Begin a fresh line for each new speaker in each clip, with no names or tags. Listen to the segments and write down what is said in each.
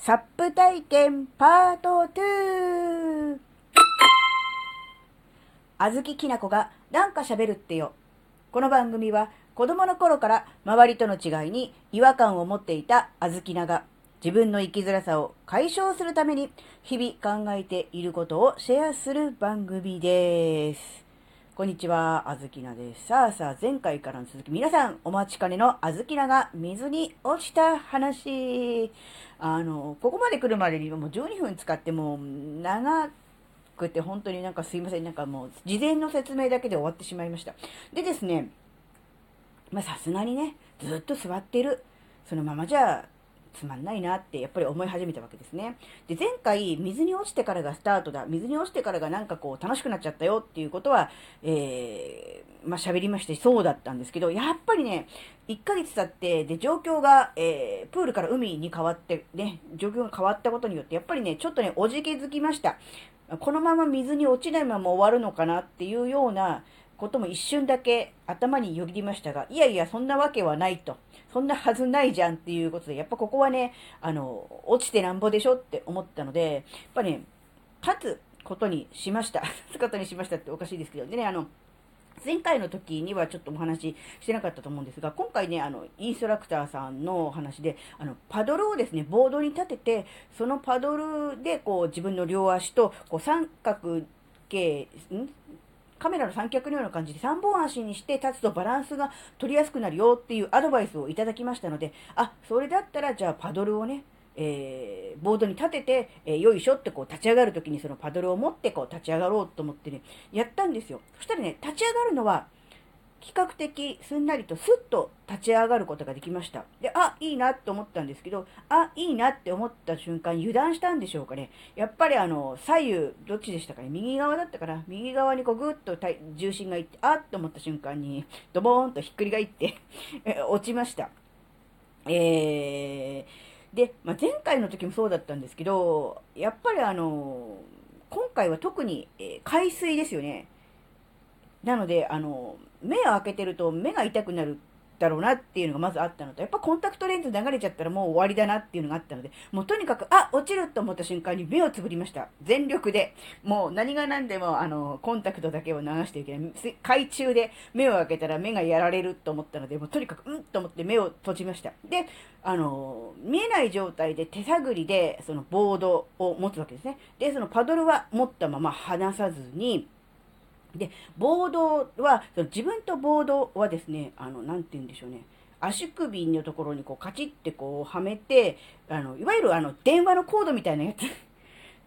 サップ体験パート 2! あずききなこがなんか喋るってよ。この番組は子供の頃から周りとの違いに違和感を持っていたあずきなが自分の生きづらさを解消するために日々考えていることをシェアする番組です。こんにちは、あずきなです。さあさあ、前回からの続き、皆さんお待ちかねのあずきなが水に落ちた話。あの、ここまで来るまでにもう12分使ってもう長くて本当になんかすいません。なんかもう事前の説明だけで終わってしまいました。でですね、まあさすがにね、ずっと座ってる。そのままじゃつまんないなってやっぱり思い始めたわけですね。で、前回水に落ちてからがスタートだ。水に落ちてからがなんかこう楽しくなっちゃったよっていうことは、えー、まあ喋りましてそうだったんですけど、やっぱりね、1ヶ月経って、で、状況が、えー、プールから海に変わってね、状況が変わったことによって、やっぱりね、ちょっとね、おじけづきました。このまま水に落ちないまま終わるのかなっていうようなことも一瞬だけ頭によぎりましたが、いやいや、そんなわけはないと。そんなはずないじゃんっていうことで、やっぱここはね、あの、落ちてなんぼでしょって思ったので、やっぱね、立つことにしました。立つことにしましたっておかしいですけど、でね、あの、前回の時にはちょっとお話ししてなかったと思うんですが、今回ね、あの、インストラクターさんのお話で、あの、パドルをですね、ボードに立てて、そのパドルで、こう、自分の両足と、こう、三角形、んカメラの三脚のような感じで3本足にして立つとバランスが取りやすくなるよっていうアドバイスをいただきましたので、あ、それだったらじゃあパドルをね、えー、ボードに立てて、えー、よいしょってこう立ち上がるときにそのパドルを持ってこう立ち上がろうと思ってね、やったんですよ。そしたらね、立ち上がるのは比較的すんなりとスッと立ち上がることができました。で、あ、いいなって思ったんですけど、あ、いいなって思った瞬間油断したんでしょうかね。やっぱりあの、左右、どっちでしたかね。右側だったかな。右側にこうぐっと重心がいって、あっと思った瞬間に、ドボーンとひっくり返って落ちました。えー、で、まあ、前回の時もそうだったんですけど、やっぱりあの、今回は特に、えー、海水ですよね。なので、あの、目を開けてると目が痛くなるだろうなっていうのがまずあったのと、やっぱコンタクトレンズ流れちゃったらもう終わりだなっていうのがあったので、もうとにかく、あ、落ちると思った瞬間に目をつぶりました。全力で。もう何が何でも、あの、コンタクトだけを流していけない。海中で目を開けたら目がやられると思ったので、もうとにかく、うんと思って目を閉じました。で、あの、見えない状態で手探りで、そのボードを持つわけですね。で、そのパドルは持ったまま離さずに、で、ボードは、その自分とボードはですね、あの、なんて言うんでしょうね。足首のところにこうカチッてこうはめて、あの、いわゆるあの、電話のコードみたいなやつっ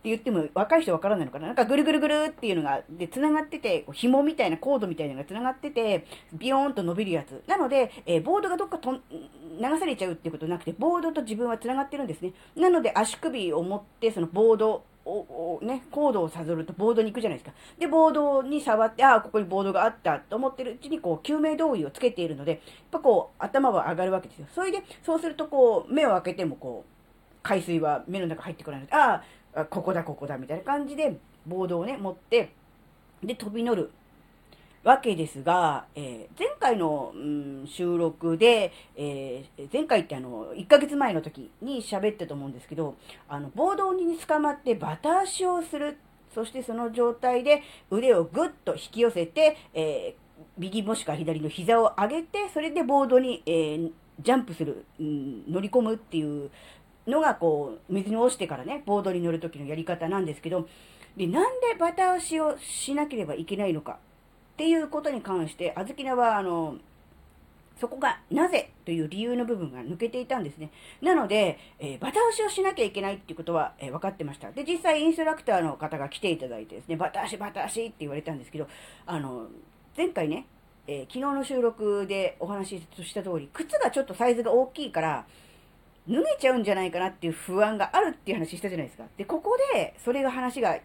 て言っても若い人わからないのかななんかぐるぐるぐるっていうのが、で、繋がってて、こう紐みたいなコードみたいなのが繋がってて、ビヨーンと伸びるやつ。なので、えー、ボードがどっかと流されちゃうっていうことなくて、ボードと自分は繋がってるんですね。なので足首を持って、そのボードを、ね、コードを辿るとボードに行くじゃないですか。で、ボードに触って、ああ、ここにボードがあったと思ってるうちに、こう、救命胴衣をつけているので、やっぱこう、頭は上がるわけですよ。それで、そうすると、こう、目を開けても、こう、海水は目の中入ってこないので、ああ、ここだ、ここだ、みたいな感じで、ボードをね、持って、で、飛び乗るわけですが、えー、前回の、うん、収録で、えー、前回ってあの、1ヶ月前の時に喋ったと思うんですけど、あの、ボードに捕まってバタ足をする。そしてその状態で腕をぐっと引き寄せて、えー、右もしくは左の膝を上げて、それでボードに、えー、ジャンプする、うん、乗り込むっていうのが、こう、水に落ちてからね、ボードに乗る時のやり方なんですけど、で、なんでバタ足をしなければいけないのか。っていうことに関して、あずきなは、あの、そこがなぜという理由の部分が抜けていたんですね。なので、えー、バタ足をしなきゃいけないっていうことは、えー、分かってました。で、実際インストラクターの方が来ていただいてですね、バタ足、バタ足って言われたんですけど、あの、前回ね、えー、昨日の収録でお話しした通り、靴がちょっとサイズが大きいから、脱げちゃうんじゃないかなっていう不安があるっていう話したじゃないですか。で、ここで、それが話が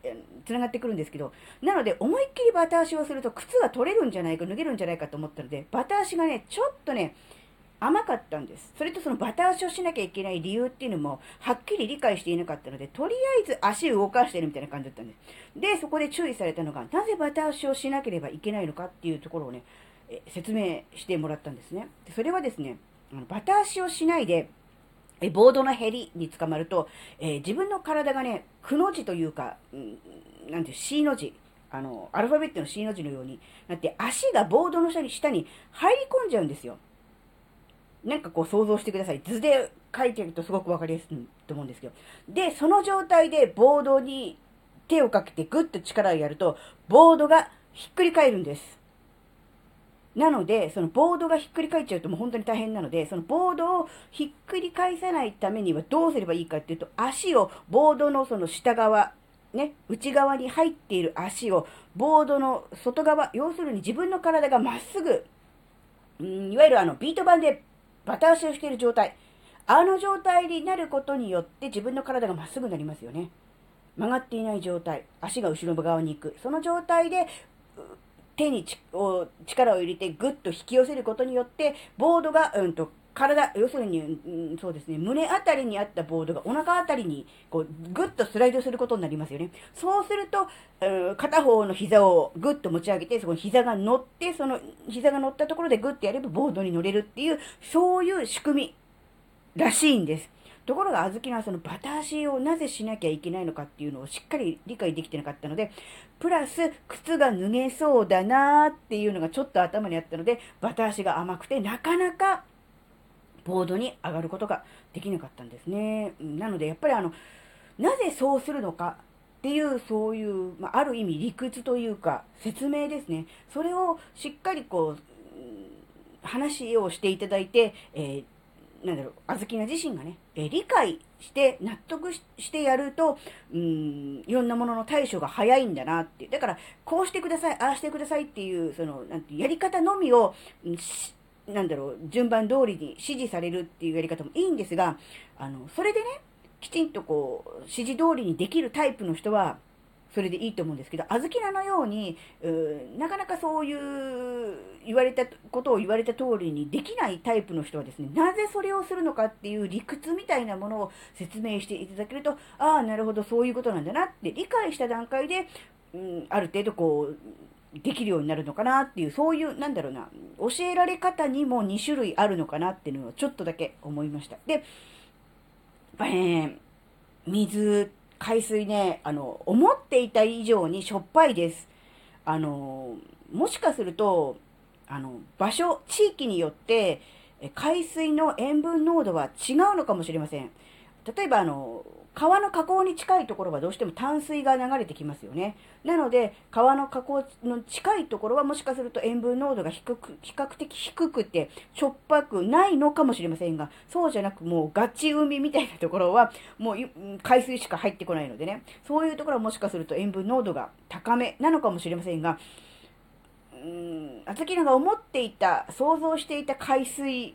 繋がってくるんですけど、なので、思いっきりバタ足をすると靴が取れるんじゃないか、脱げるんじゃないかと思ったので、バタ足がね、ちょっとね、甘かったんです。それとそのバタ足をしなきゃいけない理由っていうのも、はっきり理解していなかったので、とりあえず足を動かしてるみたいな感じだったんです。で、そこで注意されたのが、なぜバタ足をしなければいけないのかっていうところをね、説明してもらったんですね。それはですね、バタ足をしないで、えボードのヘリに捕まると、えー、自分の体がね、くの字というか、うん、なんていう、C の字、あの、アルファベットの C の字のようになって、足がボードの下に下に入り込んじゃうんですよ。なんかこう想像してください。図で書いてるとすごくわかりやすいと思うんですけど。で、その状態でボードに手をかけてグッと力をやると、ボードがひっくり返るんです。なので、そのボードがひっくり返っちゃうともう本当に大変なので、そのボードをひっくり返さないためにはどうすればいいかっていうと、足をボードのその下側、ね、内側に入っている足をボードの外側、要するに自分の体がまっすぐ、うん、いわゆるあのビート板でバタ足をしている状態。あの状態になることによって自分の体がまっすぐになりますよね。曲がっていない状態。足が後ろ側に行く。その状態で手に力を入れてぐっと引き寄せることによって、ボードが、うんと、体、要するに、うん、そうですね、胸あたりにあったボードがお腹あたりに、こう、ぐっとスライドすることになりますよね。そうすると、うん、片方の膝をぐっと持ち上げて、そこに膝が乗って、その膝が乗ったところでぐっとやればボードに乗れるっていう、そういう仕組みらしいんです。ところが、あずきのはそのバタ足をなぜしなきゃいけないのかっていうのをしっかり理解できてなかったので、プラス、靴が脱げそうだなーっていうのがちょっと頭にあったので、バタ足が甘くて、なかなかボードに上がることができなかったんですね。なので、やっぱりあの、なぜそうするのかっていう、そういう、まあ、ある意味理屈というか、説明ですね。それをしっかりこう、話をしていただいて、えーなんだろう、あずきな自身がね、え理解して納得してやると、うん、いろんなものの対処が早いんだなって。だから、こうしてください、ああしてくださいっていう、その、なんてやり方のみを、なんだろう、順番通りに指示されるっていうやり方もいいんですが、あの、それでね、きちんとこう、指示通りにできるタイプの人は、それでいいと思うんですけど、あずきなのように、うなかなかそういう言われたことを言われた通りにできないタイプの人はですね、なぜそれをするのかっていう理屈みたいなものを説明していただけると、ああ、なるほど、そういうことなんだなって理解した段階で、うん、ある程度こう、できるようになるのかなっていう、そういう、なんだろうな、教えられ方にも2種類あるのかなっていうのをちょっとだけ思いました。で、えー、水海水ね、あの、思っていた以上にしょっぱいです。あの、もしかすると、あの、場所、地域によって、海水の塩分濃度は違うのかもしれません。例えば、あの、川の河口に近いところはどうしても淡水が流れてきますよね。なので、川の河口の近いところはもしかすると塩分濃度が低く、比較的低くて、しょっぱくないのかもしれませんが、そうじゃなくもうガチ海みたいなところは、もう海水しか入ってこないのでね、そういうところはもしかすると塩分濃度が高めなのかもしれませんが、うーん、あずきなが思っていた、想像していた海水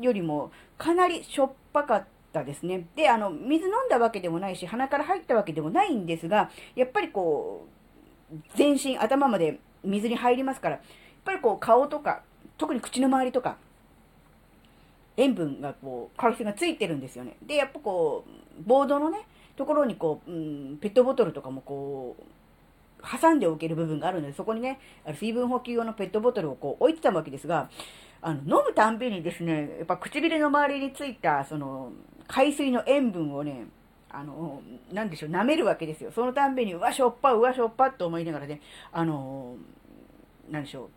よりもかなりしょっぱかった。ったですね。で、あの、水飲んだわけでもないし、鼻から入ったわけでもないんですが、やっぱりこう、全身、頭まで水に入りますから、やっぱりこう、顔とか、特に口の周りとか、塩分がこう、海水がついてるんですよね。で、やっぱこう、ボードのね、ところにこう、うん、ペットボトルとかもこう、挟んでおける部分があるので、そこにね、水分補給用のペットボトルをこう置いてたわけですが、あの、飲むたんびにですね、やっぱ唇の周りについた、その、海水の塩分をね、あの、なんでしょう、舐めるわけですよ。そのたんびに、うわ、しょっぱ、うわ、しょっぱと思いながらね、あの、なんでしょ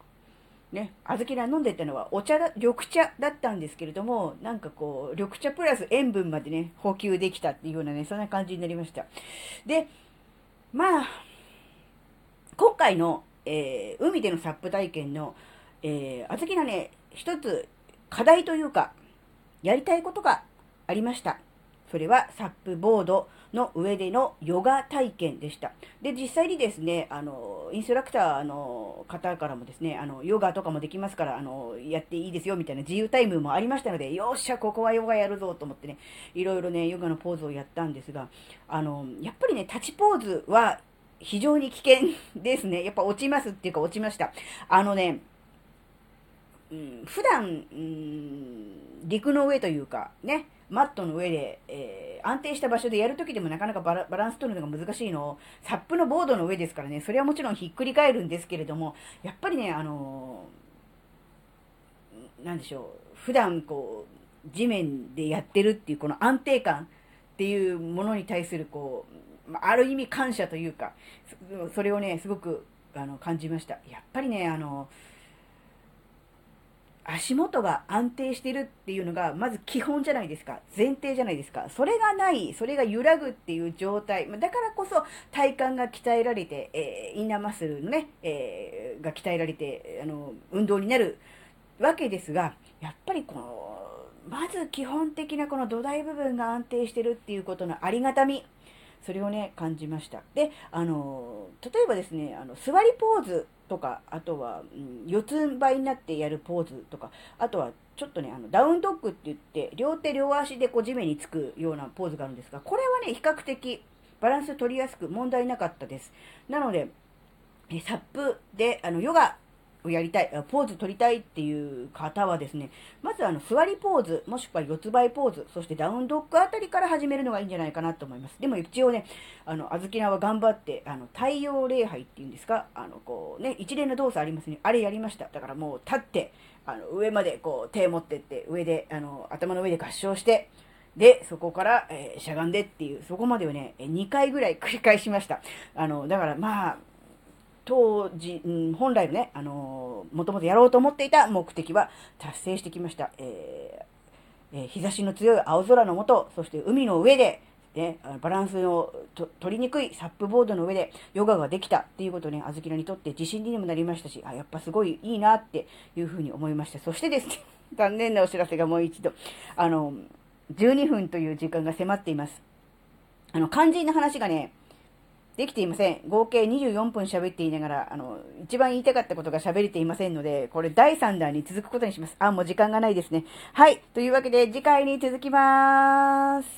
う。ね、小豆菜飲んでたのはお茶だ、緑茶だったんですけれども、なんかこう、緑茶プラス塩分までね、補給できたっていうようなね、そんな感じになりました。で、まあ、今回の、えー、海でのサップ体験の、えー、小豆菜ね、一つ課題というか、やりたいことがありました。それはサップボードの上でのヨガ体験でした。で、実際にですね、あの、インストラクターの方からもですね、あの、ヨガとかもできますから、あの、やっていいですよみたいな自由タイムもありましたので、よっしゃ、ここはヨガやるぞと思ってね、いろいろね、ヨガのポーズをやったんですが、あの、やっぱりね、立ちポーズは非常に危険ですね。やっぱ落ちますっていうか落ちました。あのね、うん、普段、うん、陸の上というか、ね、マットの上で、えー、安定した場所でやるときでもなかなかバランス取るのが難しいの。を、サップのボードの上ですからね、それはもちろんひっくり返るんですけれども、やっぱりね、あのー、なんでしょう、普段こう、地面でやってるっていうこの安定感っていうものに対するこう、ある意味感謝というか、それをね、すごくあの感じました。やっぱりね、あの、足元が安定してるっていうのが、まず基本じゃないですか。前提じゃないですか。それがない、それが揺らぐっていう状態。だからこそ体幹が鍛えられて、えー、インナーマッスルのね、えー、が鍛えられて、あの、運動になるわけですが、やっぱりこの、まず基本的なこの土台部分が安定してるっていうことのありがたみ。それをね、感じました。で、あの、例えばですね、あの、座りポーズとか、あとは、うん、四つん這いになってやるポーズとか、あとは、ちょっとね、あの、ダウンドッグって言って、両手両足でこう地面につくようなポーズがあるんですが、これはね、比較的バランス取りやすく問題なかったです。なので、えサップで、あの、ヨガをやりたい、ポーズ取りたいっていう方はですね、まずあの、座りポーズ、もしくは四つ倍ポーズ、そしてダウンドッグあたりから始めるのがいいんじゃないかなと思います。でも一応ね、あの、あずきなは頑張って、あの、太陽礼拝っていうんですか、あの、こうね、一連の動作ありますね。あれやりました。だからもう立って、あの、上までこう手持ってって、上で、あの、頭の上で合唱して、で、そこから、えー、しゃがんでっていう、そこまでをね、2回ぐらい繰り返しました。あの、だからまあ、当時、うん、本来ね、あのー、もともとやろうと思っていた目的は達成してきました。えー、えー、日差しの強い青空の下、そして海の上で、ね、バランスを取りにくいサップボードの上でヨガができたっていうことね、あずきらにとって自信にもなりましたし、あ、やっぱすごいいいなっていうふうに思いました。そしてですね、残念なお知らせがもう一度、あの、12分という時間が迫っています。あの、肝心な話がね、できていません。合計24分喋っていながら、あの、一番言いたかったことが喋れていませんので、これ第3弾に続くことにします。あ、もう時間がないですね。はい。というわけで、次回に続きます。